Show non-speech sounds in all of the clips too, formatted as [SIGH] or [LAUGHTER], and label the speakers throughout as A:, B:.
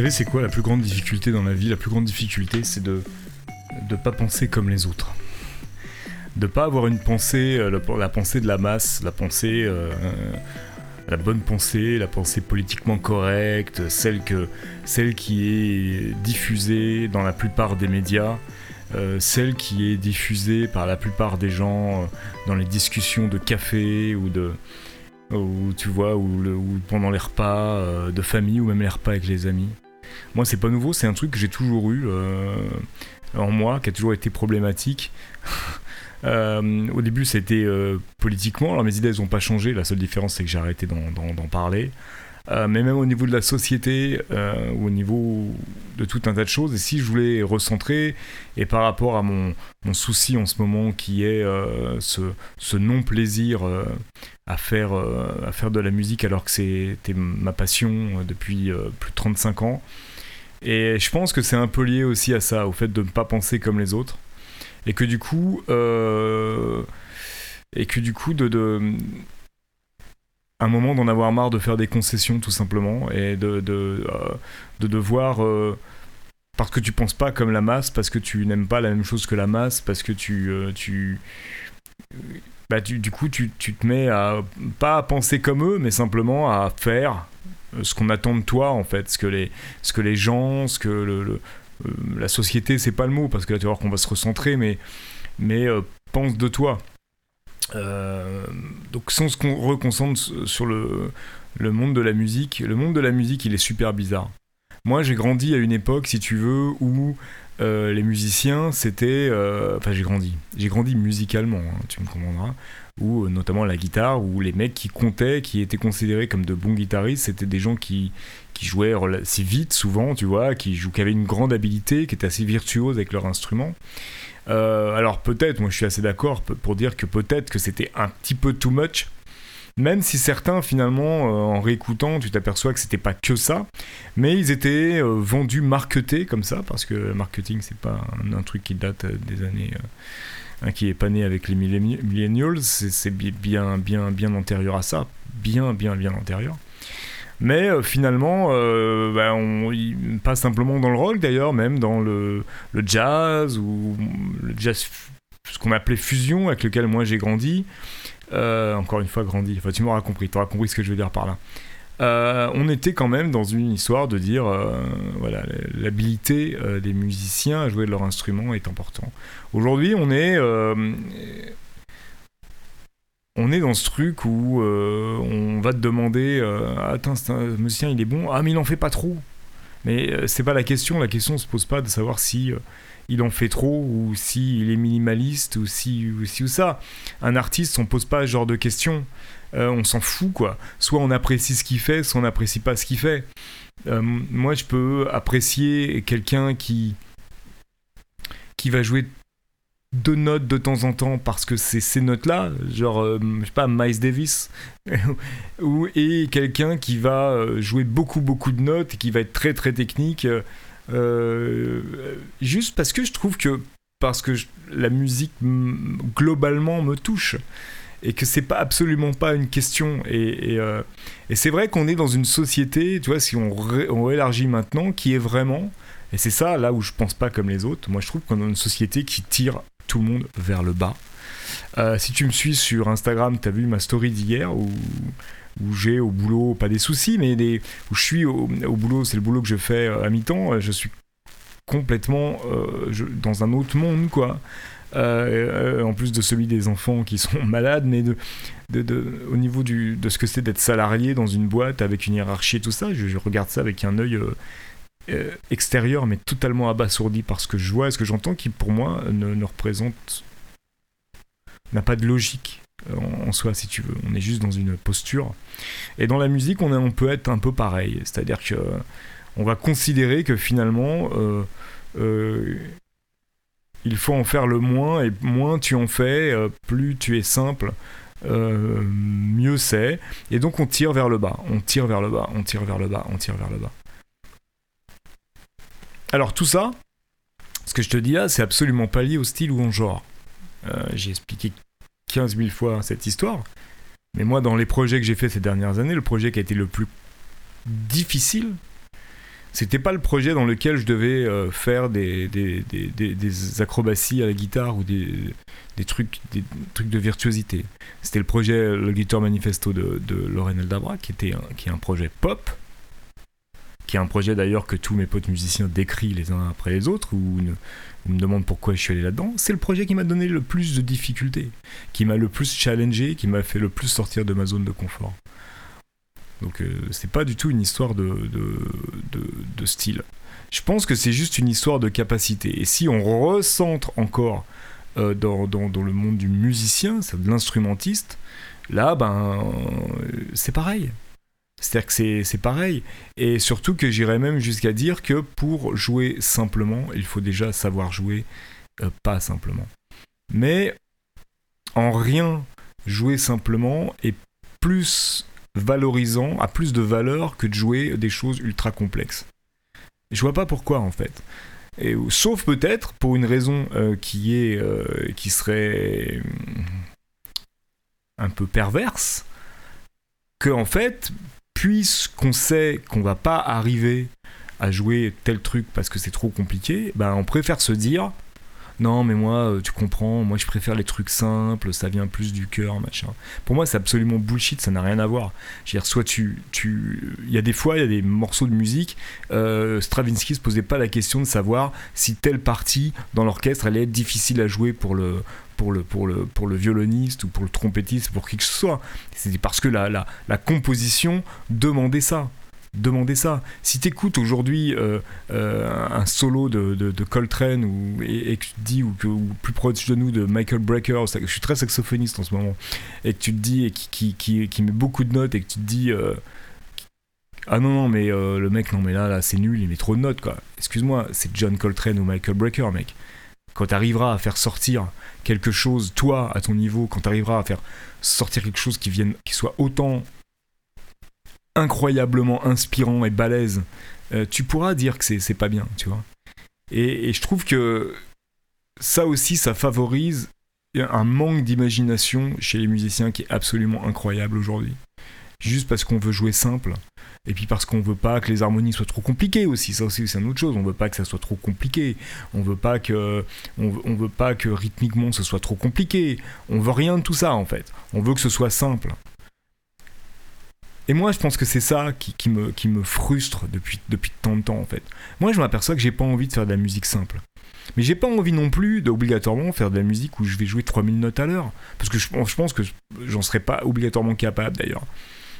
A: Savez, c'est quoi la plus grande difficulté dans la vie? La plus grande difficulté, c'est de ne pas penser comme les autres. De pas avoir une pensée, euh, la, pensée de la masse, la pensée, euh, la bonne pensée, la pensée politiquement correcte, celle, que, celle qui est diffusée dans la plupart des médias, euh, celle qui est diffusée par la plupart des gens dans les discussions de café ou de, ou tu vois, ou, pendant les repas de famille ou même les repas avec les amis. Moi, c'est pas nouveau, c'est un truc que j'ai toujours eu euh, en moi, qui a toujours été problématique. [LAUGHS] Euh, au début, c'était euh, politiquement, alors mes idées n'ont pas changé, la seule différence c'est que j'ai arrêté d'en parler. Mais même au niveau de la société, ou au niveau de tout un tas de choses, et si je voulais recentrer, et par rapport à mon, souci en ce moment qui est ce, ce non-plaisir à, faire, à faire de la musique alors que c'était ma passion depuis plus de 35 ans, et je pense que c'est un peu lié aussi à ça, au fait de ne pas penser comme les autres. Et que du coup, euh, et que du coup, de un moment d'en avoir marre de faire des concessions tout simplement et de, de, euh, de devoir euh, parce que tu penses pas comme la masse parce que tu n'aimes pas la même chose que la masse parce que tu tu bah, du coup tu, tu, te mets à pas à penser comme eux mais simplement à faire euh, ce qu'on attend de toi en fait, ce que les, ce que les gens, ce que le, euh, la société, c'est pas le mot parce que là tu vas voir qu'on va se recentrer, mais, mais euh, pense de toi. Donc si on se reconcentre sur le, monde de la musique, le monde de la musique il est super bizarre. Moi j'ai grandi à une époque, si tu veux, où les musiciens c'était... Enfin j'ai grandi, j'ai grandi musicalement, hein, tu me comprendras euh, notamment la guitare, où les mecs qui comptaient, qui étaient considérés comme de bons guitaristes, c'était des gens qui, jouaient assez vite souvent, tu vois, qui, qui avaient une grande habilité, qui étaient assez virtuoses avec leur instrument. Euh, alors peut-être, moi je suis assez d'accord pour dire que peut-être que c'était un petit peu too much, même si certains finalement euh, en réécoutant tu t'aperçois que c'était pas que ça. Mais ils étaient vendus marketés comme ça parce que marketing c'est pas un, truc qui date des années qui est pas né avec les millennials, c'est bien, bien, bien antérieur à ça, bien, bien, bien antérieur. Mais euh, finalement, euh, bah, pas simplement dans le rock d'ailleurs, même dans le, jazz ou le jazz, ce qu'on appelait fusion, avec lequel moi j'ai grandi. Euh, encore une fois, grandi. Enfin, tu m'auras compris, tu auras compris ce que je veux dire par là. On était quand même dans une histoire de dire, voilà, l'habilité des musiciens à jouer de leur instrument est important. Aujourd'hui, on est, on est dans ce truc où on va te demander, attends, un musicien, il est bon, ah mais il en fait pas trop. Mais c'est pas la question. La question se pose pas de savoir si il en fait trop ou s'il il est minimaliste ou si ou si ou ça. Un artiste, on pose pas ce genre de questions. Euh, on s'en fout quoi. Soit on apprécie ce qu'il fait, soit on n'apprécie pas ce qu'il fait. Euh, moi, je peux apprécier quelqu'un qui qui va jouer deux notes de temps en temps parce que c'est ces notes-là, genre, euh, je sais pas, Miles Davis, [LAUGHS] ou, et quelqu'un qui va jouer beaucoup, beaucoup de notes et qui va être très, très technique, juste parce que je trouve que, parce que la musique globalement me touche et que c'est pas absolument pas une question. Et, euh, et, c'est vrai qu'on est dans une société, tu vois, si on, on élargit maintenant, qui est vraiment, et c'est ça là où je pense pas comme les autres, moi je trouve qu'on est dans une société qui tire tout le monde vers le bas. Euh, si tu me suis sur Instagram, tu as vu ma story d'hier où, j'ai au boulot, pas des soucis, mais des, où je suis au, boulot, c'est le boulot que je fais euh, à mi-temps, je suis complètement dans un autre monde, quoi. Euh, en plus de celui des enfants qui sont [LAUGHS] malades, mais au niveau de ce que c'est d'être salarié dans une boîte avec une hiérarchie et tout ça, je, regarde ça avec un œil euh, euh, extérieur, mais totalement abasourdi par ce que je vois et ce que j'entends, qui pour moi ne, représente n'a pas de logique en, soi, si tu veux. On est juste dans une posture. Et dans la musique, on, peut être un peu pareil, c'est-à-dire que on va considérer que finalement il faut en faire le moins, et moins tu en fais, euh, plus tu es simple, euh, mieux c'est. Et donc on tire vers le bas, on tire vers le bas, on tire vers le bas, on tire vers le bas. Alors tout ça, ce que je te dis là, c'est absolument pas lié au style ou au genre. Euh, j'ai expliqué 15 000 fois cette histoire. Mais moi, dans les projets que j'ai fait ces dernières années, le projet qui a été le plus difficile, C'était pas le projet dans lequel je devais euh, faire des, acrobaties à la guitare ou des, trucs, des trucs de virtuosité. C'était le projet, le Guitar Manifesto de, de Lorraine Eldabra, qui, était qui est un projet pop, qui est un projet d'ailleurs que tous mes potes musiciens décrivent les uns après les autres, ou me demandent pourquoi je suis allé là-dedans. C'est le projet qui m'a donné le plus de difficultés, qui m'a le plus challengé, qui m'a fait le plus sortir de ma zone de confort. Donc euh, c'est pas du tout une histoire de, de, style. Je pense que c'est juste une histoire de capacité. Et si on recentre encore euh, dans, le monde du musicien, de l'instrumentiste, là, ben, euh, c'est pareil. C'est-à-dire que c'est pareil. Et surtout que j'irais même jusqu'à dire que pour jouer simplement, il faut déjà savoir jouer pas simplement. Mais en rien, jouer simplement est plus valorisant, a plus de valeur que de jouer des choses ultra complexes. Je vois pas pourquoi en fait. Et, sauf peut-être pour une raison euh, qui est euh, qui serait hmm, un peu perverse, que en fait, puisqu'on sait qu'on va pas arriver à jouer tel truc parce que c'est trop compliqué, ben on préfère se dire non mais moi euh, tu comprends moi je préfère les trucs simples ça vient plus du cœur machin. Pour moi c'est absolument bullshit ça n'a rien à voir. Je tu tu il y a des fois il y a des morceaux de musique euh, Stravinsky se posait pas la question de savoir si telle partie dans l'orchestre allait être difficile à jouer pour le pour le, pour, le, pour le violoniste ou pour le trompettiste, pour qui que ce soit. C'est parce que la, la, la composition demandait ça demander ça. Si tu écoutes aujourd'hui euh, euh, un solo de, de, Coltrane ou, et, que tu te dis, ou, que, plus proche de nous de Michael Brecker, je suis très saxophoniste en ce moment, et que tu te dis, et qui, qui, qui, met beaucoup de notes, et que tu te dis, euh, ah non, non, mais le mec, non, mais là, là c'est nul, il met trop de notes, quoi. Excuse-moi, c'est John Coltrane ou Michael Brecker, mec. Quand tu arriveras à faire sortir quelque chose, toi, à ton niveau, quand tu arriveras à faire sortir quelque chose qui, vienne, qui soit autant incroyablement inspirant et balèze, euh, tu pourras dire que c'est pas bien, tu vois. Et, je trouve que ça aussi, ça favorise un manque d'imagination chez les musiciens qui est absolument incroyable aujourd'hui. Juste parce qu'on veut jouer simple, et puis parce qu'on veut pas que les harmonies soient trop compliquées aussi, ça aussi c'est une autre chose. On veut pas que ça soit trop compliqué. On veut pas que, on, veut pas que rythmiquement ce soit trop compliqué. On veut rien de tout ça en fait. On veut que ce soit simple. Et moi, je pense que c'est ça qui, me, qui me frustre depuis, depuis tant de temps, en fait. Moi, je m'aperçois que j'ai pas envie de faire de la musique simple. Mais j'ai pas envie non plus d'obligatoirement faire de la musique où je vais jouer 3000 notes à l'heure. Parce que je, je pense que j'en serais pas obligatoirement capable, d'ailleurs.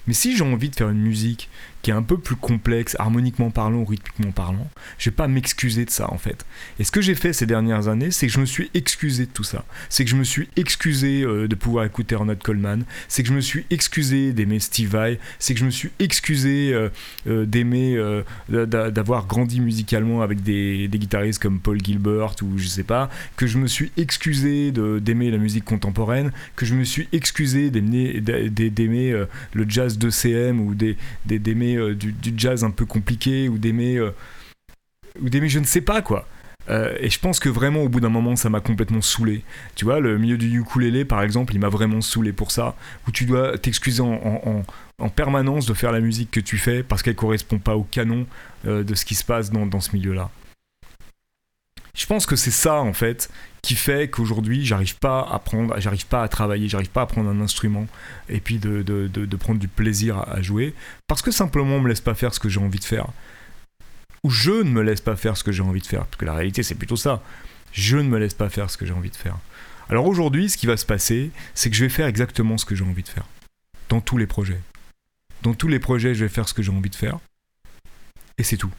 A: Mais si j'ai envie de faire une musique qui est un peu plus complexe, harmoniquement parlant rythmiquement parlant, je vais pas m'excuser de ça en fait. Et ce que j'ai fait ces dernières années, c'est que je me suis excusé de tout ça. C'est que je me suis excusé euh, de pouvoir écouter Ronald Coleman. C'est que je me suis excusé d'aimer Steve Vai. C'est que je me suis excusé euh, euh, d'aimer, d'avoir grandi musicalement avec des, des, guitaristes comme Paul Gilbert ou je sais pas. Que je me suis excusé d'aimer la musique contemporaine. Que je me suis excusé d'aimer le jazz de CM ou d'aimer euh, du, jazz un peu compliqué ou d'aimer euh, je ne sais pas quoi. Euh, et je pense que vraiment au bout d'un moment ça m'a complètement saoulé. Tu vois, le milieu du ukulélé par exemple, il m'a vraiment saoulé pour ça. Où tu dois t'excuser en, en, permanence de faire la musique que tu fais parce qu'elle correspond pas au canon de ce qui se passe dans, dans ce milieu-là. Je pense que c'est ça en fait qui fait qu'aujourd'hui j'arrive pas à prendre, j'arrive pas à travailler, j'arrive pas à prendre un instrument et puis de, prendre du plaisir à, jouer parce que simplement on me laisse pas faire ce que j'ai envie de faire. Ou je ne me laisse pas faire ce que j'ai envie de faire parce que la réalité c'est plutôt ça. Je ne me laisse pas faire ce que j'ai envie de faire. Alors aujourd'hui ce qui va se passer c'est que je vais faire exactement ce que j'ai envie de faire. Dans tous les projets. Dans tous les projets je vais faire ce que j'ai envie de faire. Et c'est tout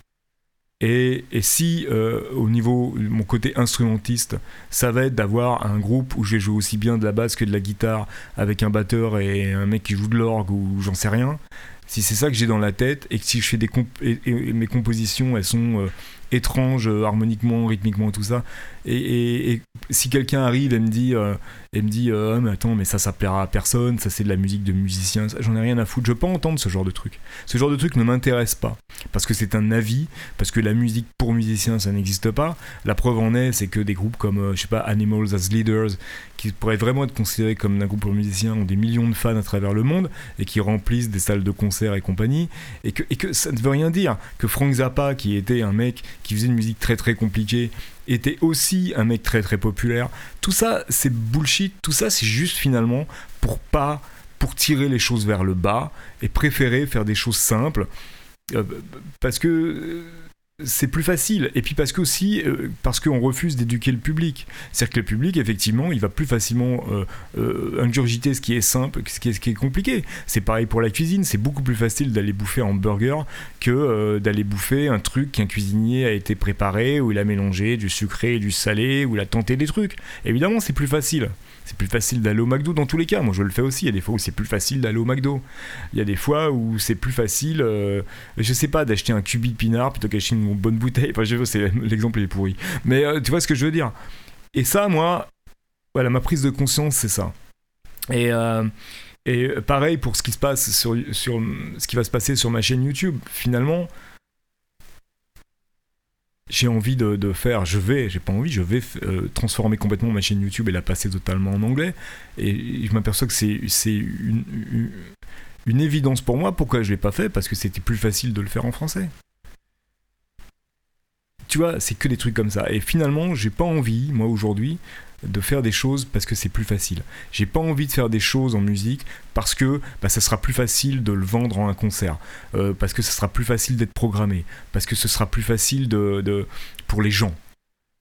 A: et, si euh, au niveau mon côté instrumentiste, ça va être d'avoir un groupe où je vais jouer aussi bien de la basse que de la guitare avec un batteur et un mec qui joue de l'orgue ou j'en sais rien, si c'est ça que j'ai dans la tête et que si je fais des mes compositions elles sont euh, étrange harmoniquement, rythmiquement, tout ça. Et, si quelqu'un arrive et me dit, et me dit oh, mais attends, mais ça, ça plaira à personne, ça c'est de la musique de musicien, j'en ai rien à foutre, je peux entendre ce genre de truc. Ce genre de truc ne m'intéresse pas, parce que c'est un avis, parce que la musique pour musiciens, ça n'existe pas. La preuve en est, c'est que des groupes comme, je sais pas, Animals as Leaders, qui pourraient vraiment être considérés comme un groupe pour musiciens, ont des millions de fans à travers le monde, et qui remplissent des salles de concert et compagnie, et que, et que ça ne veut rien dire, que Frank Zappa, qui était un mec qui faisait une musique très très compliquée, était aussi un mec très très populaire. Tout ça, c'est bullshit. Tout ça, c'est juste finalement pour pas pour tirer les choses vers le bas et préférer faire des choses simples euh, parce que c'est plus facile. Et puis parce que aussi, euh, parce qu'on refuse d'éduquer le public. C'est-à-dire que le public, effectivement, il va plus facilement euh, euh, ingurgiter ce qui est simple, ce qui est, ce qui est compliqué. C'est pareil pour la cuisine. C'est beaucoup plus facile d'aller bouffer un burger que d'aller bouffer un truc qu'un cuisinier a été préparé, où il a mélangé du sucré et du salé, où il a tenté des trucs. Évidemment, c'est plus facile c'est plus facile d'aller au McDo dans tous les cas. Moi, je le fais aussi. Il y a des fois où c'est plus facile d'aller au McDo. Il y a des fois où c'est plus facile, euh, je sais pas, d'acheter un cubi de pinard plutôt qu'acheter une bonne bouteille. Enfin, je sais, [LAUGHS] l'exemple est pourri. Mais euh, tu vois ce que je veux dire. Et ça, moi, voilà, ma prise de conscience, c'est ça. Et, euh, et pareil pour ce qui se passe sur, sur ce qui va se passer sur ma chaîne YouTube. Finalement, j'ai envie de, faire, je vais, j'ai pas envie, je vais euh, transformer complètement ma chaîne YouTube et la passer totalement en anglais. Et je m'aperçois que c'est une, une, évidence pour moi. Pourquoi je l'ai pas fait Parce que c'était plus facile de le faire en français. Tu vois, c'est que des trucs comme ça. Et finalement, j'ai pas envie, moi aujourd'hui, de faire des choses parce que c'est plus facile. J'ai pas envie de faire des choses en musique parce que bah, ça sera plus facile de le vendre en un concert, euh, parce que ça sera plus facile d'être programmé, parce que ce sera plus facile de, de pour les gens.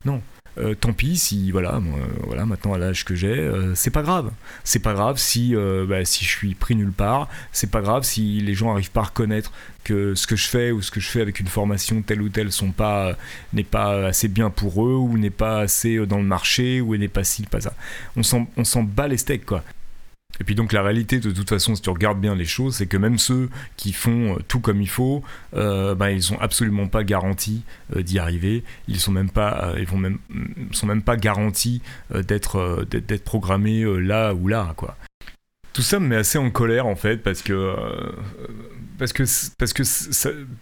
A: Non, euh, tant pis si voilà, euh, voilà maintenant à l'âge que j'ai, euh, c'est pas grave. C'est pas grave si bah, si je suis pris nulle part. C'est pas grave si les gens arrivent pas à reconnaître que ce que je fais ou ce que je fais avec une formation telle ou telle sont pas n'est pas assez bien pour eux ou n'est pas assez dans le marché ou n'est pas ci pas ça. On s'en on s'en bat les steaks quoi. Et puis donc la réalité, de toute façon, si tu regardes bien les choses, c'est que même ceux qui font euh, tout comme il faut, euh, ben, ils sont absolument pas garantis euh, d'y arriver. Ils sont même pas, ils vont même, sont même pas garantis d'être d'être programmés là ou là, quoi. Tout ça me met assez en colère en fait parce que parce que parce que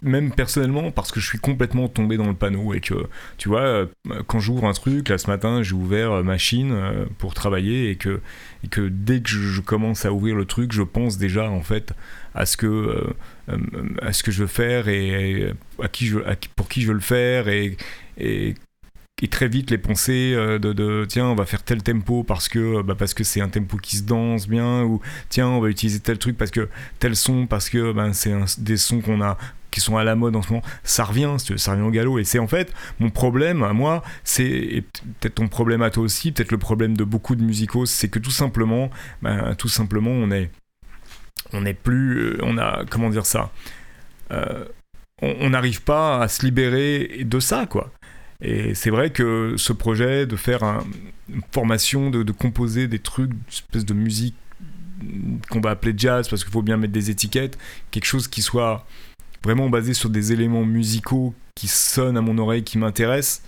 A: même personnellement parce que je suis complètement tombé dans le panneau et que tu vois euh, quand j'ouvre un truc là ce matin j'ai ouvert euh, machine euh, pour travailler et que et que dès que je, commence à ouvrir le truc je pense déjà en fait à ce que à ce que je veux faire et, à qui je pour qui je veux le faire et et et très vite les pensées euh, de, tiens on va faire tel tempo parce que bah, parce que c'est un tempo qui se danse bien ou tiens on va utiliser tel truc parce que tel son parce que ben, c'est des sons qu'on a qui sont à la mode en ce moment, ça revient, ça revient au galop. Et c'est en fait mon problème à moi, c'est peut-être ton problème à toi aussi, peut-être le problème de beaucoup de musicos, c'est que tout simplement, ben, tout simplement, on est, on est plus, euh, on a, comment dire ça, euh, on n'arrive pas à se libérer de ça, quoi. Et c'est vrai que ce projet de faire une formation, de, composer des trucs, une espèce de musique qu'on va appeler jazz, parce qu'il faut bien mettre des étiquettes, quelque chose qui soit vraiment basé sur des éléments musicaux qui sonnent à mon oreille, qui m'intéressent,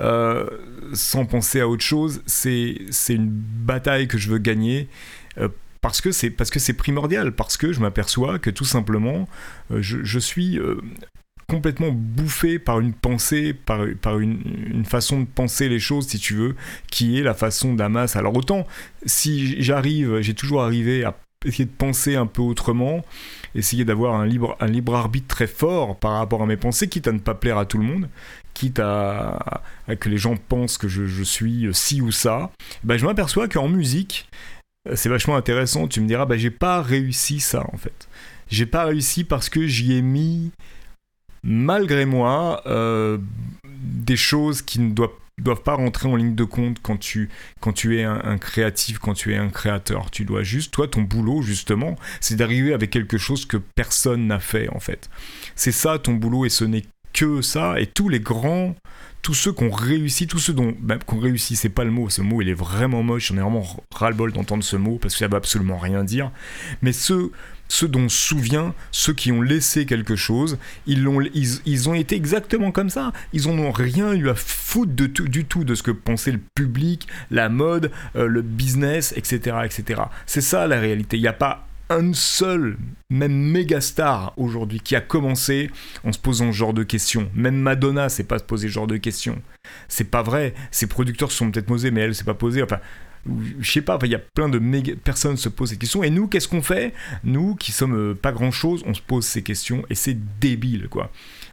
A: euh, sans penser à autre chose, c'est une bataille que je veux gagner. Euh, parce que c'est primordial parce que je m'aperçois que tout simplement euh, je, suis complètement bouffé par une pensée, par, par une, façon de penser les choses, si tu veux, qui est la façon d'Amas. Alors autant, si j'arrive, j'ai toujours arrivé à essayer de penser un peu autrement, essayer d'avoir un libre, un libre arbitre très fort par rapport à mes pensées, quitte à ne pas plaire à tout le monde, quitte à, que les gens pensent que je, suis ci ou ça, ben je m'aperçois qu'en musique, c'est vachement intéressant. Tu me diras, bah, j'ai pas réussi ça en fait. J'ai pas réussi parce que j'y ai mis malgré moi, euh, des choses qui ne doivent, pas rentrer en ligne de compte quand tu, quand tu es un, créatif, quand tu es un créateur. Tu dois juste, toi, ton boulot, justement, c'est d'arriver avec quelque chose que personne n'a fait, en fait. C'est ça ton boulot et ce n'est que ça. Et tous les grands tous ceux qui ont réussi, tous ceux dont bah, qui ont réussi, c'est pas le mot, ce mot il est vraiment moche, j'en ai vraiment ras-le-bol d'entendre ce mot parce que ça veut absolument rien dire. Mais ceux, ceux dont on se souvient, ceux qui ont laissé quelque chose, ils, ont, ils, ont été exactement comme ça. Ils n'ont rien eu à foutre de tout, du tout de ce que pensait le public, la mode, euh, le business, etc. etc. C'est ça la réalité. Il n'y a pas un seul, même méga star aujourd'hui, qui a commencé en se posant ce genre de questions. Même Madonna s'est pas posé ce genre de questions. C'est pas vrai. Ses producteurs sont peut-être posés, mais elle s'est pas posée. Enfin, je sais pas, il y a plein de personnes se posent ces questions. Et nous, qu'est-ce qu'on fait? Nous, qui sommes euh, pas grand-chose, on se pose ces questions et c'est débile, quoi.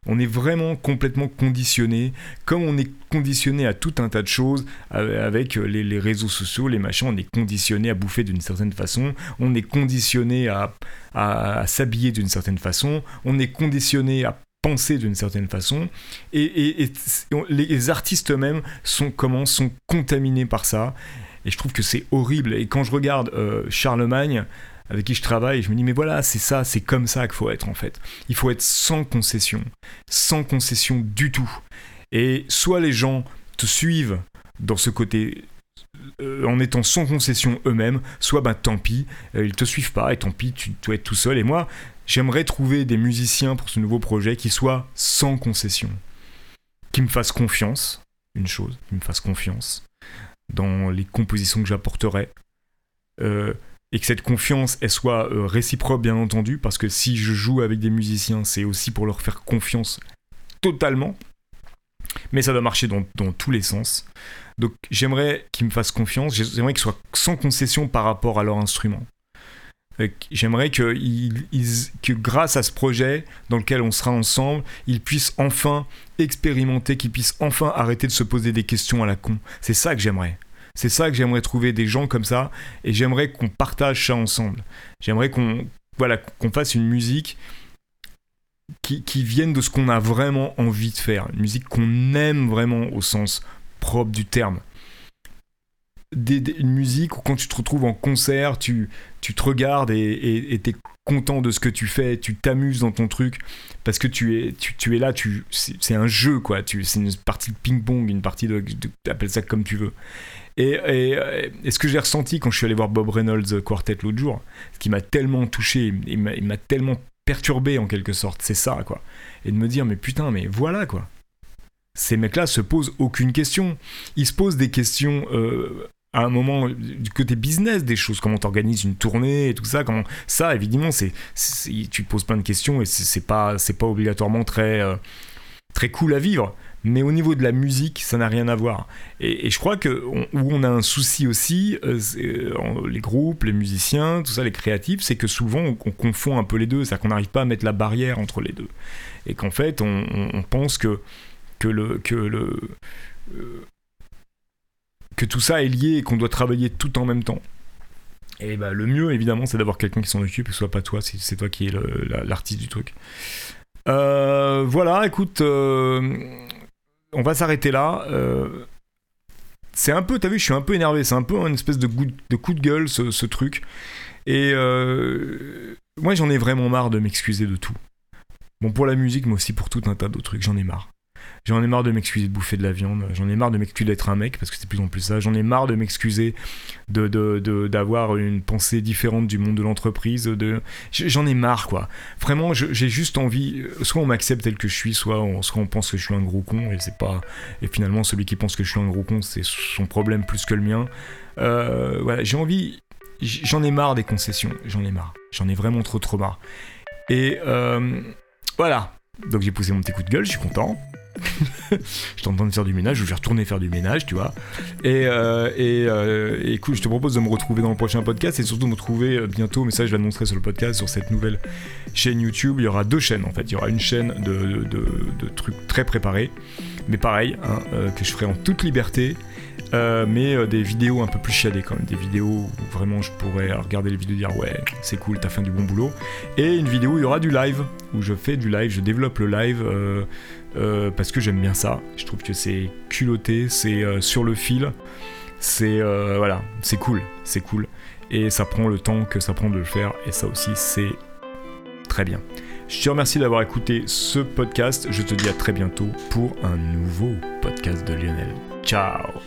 A: On est vraiment complètement conditionné, comme on est conditionné à tout un tas de choses avec les, réseaux sociaux, les machins, on est conditionné à bouffer d'une certaine façon, on est conditionné à, s'habiller d'une certaine façon, on est conditionné à penser d'une certaine façon et, les artistes eux-mêmes sont comment sont contaminés par ça et je trouve que c'est horrible. Et quand je regarde euh, Charlemagne avec qui je travaille, je me dis mais voilà, c'est ça, c'est comme ça qu'il faut être en fait. Il faut être sans concession, sans concession du tout. Et soit les gens te suivent dans ce côté euh, en étant sans concession eux-mêmes, soit ben tant pis, euh, ils te suivent pas et tant pis, tu dois être tout seul. Et moi, j'aimerais trouver des musiciens pour ce nouveau projet qui soient sans concession, qui me fassent confiance, une chose, qui me fassent confiance dans les compositions que j'apporterai. Euh, et que cette confiance elle soit euh, réciproque bien entendu parce que si je joue avec des musiciens c'est aussi pour leur faire confiance totalement mais ça doit marcher dans, tous les sens donc j'aimerais qu'ils me fassent confiance j'aimerais qu'ils soient sans concession par rapport à leur instrument J'aimerais que, que grâce à ce projet dans lequel on sera ensemble, ils puissent enfin expérimenter, qu'ils puissent enfin arrêter de se poser des questions à la con. C'est ça que j'aimerais. C'est ça que j'aimerais trouver des gens comme ça et j'aimerais qu'on partage ça ensemble. J'aimerais qu'on voilà, qu'on fasse une musique qui, qui vienne de ce qu'on a vraiment envie de faire, une musique qu'on aime vraiment au sens propre du terme. une musique où quand tu te retrouves en concert, tu, te regardes et tu es content de ce que tu fais, tu t'amuses dans ton truc parce que tu es, tu, tu es là, tu, c'est un jeu quoi, c'est une partie de ping-pong, une partie de, de, appelle ça comme tu veux. Et, ce que j'ai ressenti quand je suis allé voir Bob Reynolds Quartet l'autre jour, ce qui m'a tellement touché, il m'a tellement perturbé en quelque sorte, c'est ça quoi. Et de me dire, mais putain, mais voilà quoi. Ces mecs-là se posent aucune question. Ils se posent des questions euh, à un moment du côté business des choses, comment t'organises une tournée et tout ça, comment ça évidemment c'est tu poses plein de questions et c'est pas c'est pas obligatoirement très euh, très cool à vivre. Mais au niveau de la musique, ça n'a rien à voir. Et, je crois que où on a un souci aussi, euh, euh, les groupes, les musiciens, tout ça, les créatifs, c'est que souvent on, confond un peu les deux, c'est-à-dire qu'on n'arrive pas à mettre la barrière entre les deux, et qu'en fait on, pense que que le que le que tout ça est lié et qu'on doit travailler tout en même temps. Et bah, le mieux, évidemment, c'est d'avoir quelqu'un qui s'en occupe, que ce soit pas toi, c'est toi qui es l'artiste du truc. voilà, écoute, on va s'arrêter là. Euh, c'est un peu, t'as vu, je suis un peu énervé. C'est un peu une espèce de, coup de gueule, ce, truc. Et euh, moi, j'en ai vraiment marre de m'excuser de tout. Bon, pour la musique, mais aussi pour tout un tas d'autres trucs, j'en ai marre. J'en ai marre de m'excuser de bouffer de la viande. J'en ai marre de m'excuser d'être un mec, parce que c'est plus en plus ça. J'en ai marre de m'excuser d'avoir de, une pensée différente du monde de l'entreprise. De... J'en ai marre, quoi. Vraiment, j'ai juste envie. Soit on m'accepte tel que je suis, soit on, soit on pense que je suis un gros con. Et, c'est pas... et finalement, celui qui pense que je suis un gros con, c'est son problème plus que le mien. Euh, voilà, j'ai envie. J'en ai marre des concessions. J'en ai marre. J'en ai vraiment trop, trop marre. Et euh, voilà. Donc j'ai poussé mon petit coup de gueule, je suis content. [LAUGHS] je t'entends de faire du ménage, je vais retourner faire du ménage, tu vois. Et, euh, et, euh, écoute, je te propose de me retrouver dans le prochain podcast et surtout de me retrouver euh, bientôt, mais ça je l'annoncerai sur le podcast, sur cette nouvelle chaîne YouTube. Il y aura deux chaînes en fait. Il y aura une chaîne de, de, trucs très préparés, mais pareil, hein, que je ferai en toute liberté. mais des vidéos un peu plus chiadées quand même, des vidéos où vraiment je pourrais regarder les vidéos et dire ouais c'est cool, t'as fait du bon boulot. Et une vidéo où il y aura du live, où je fais du live, je développe le live euh, parce que j'aime bien ça. Je trouve que c'est culotté, c'est euh, sur le fil, c'est euh, voilà, c'est cool, c'est cool. Et ça prend le temps que ça prend de le faire, et ça aussi c'est très bien. Je te remercie d'avoir écouté ce podcast. Je te dis à très bientôt pour un nouveau podcast de Lionel. Ciao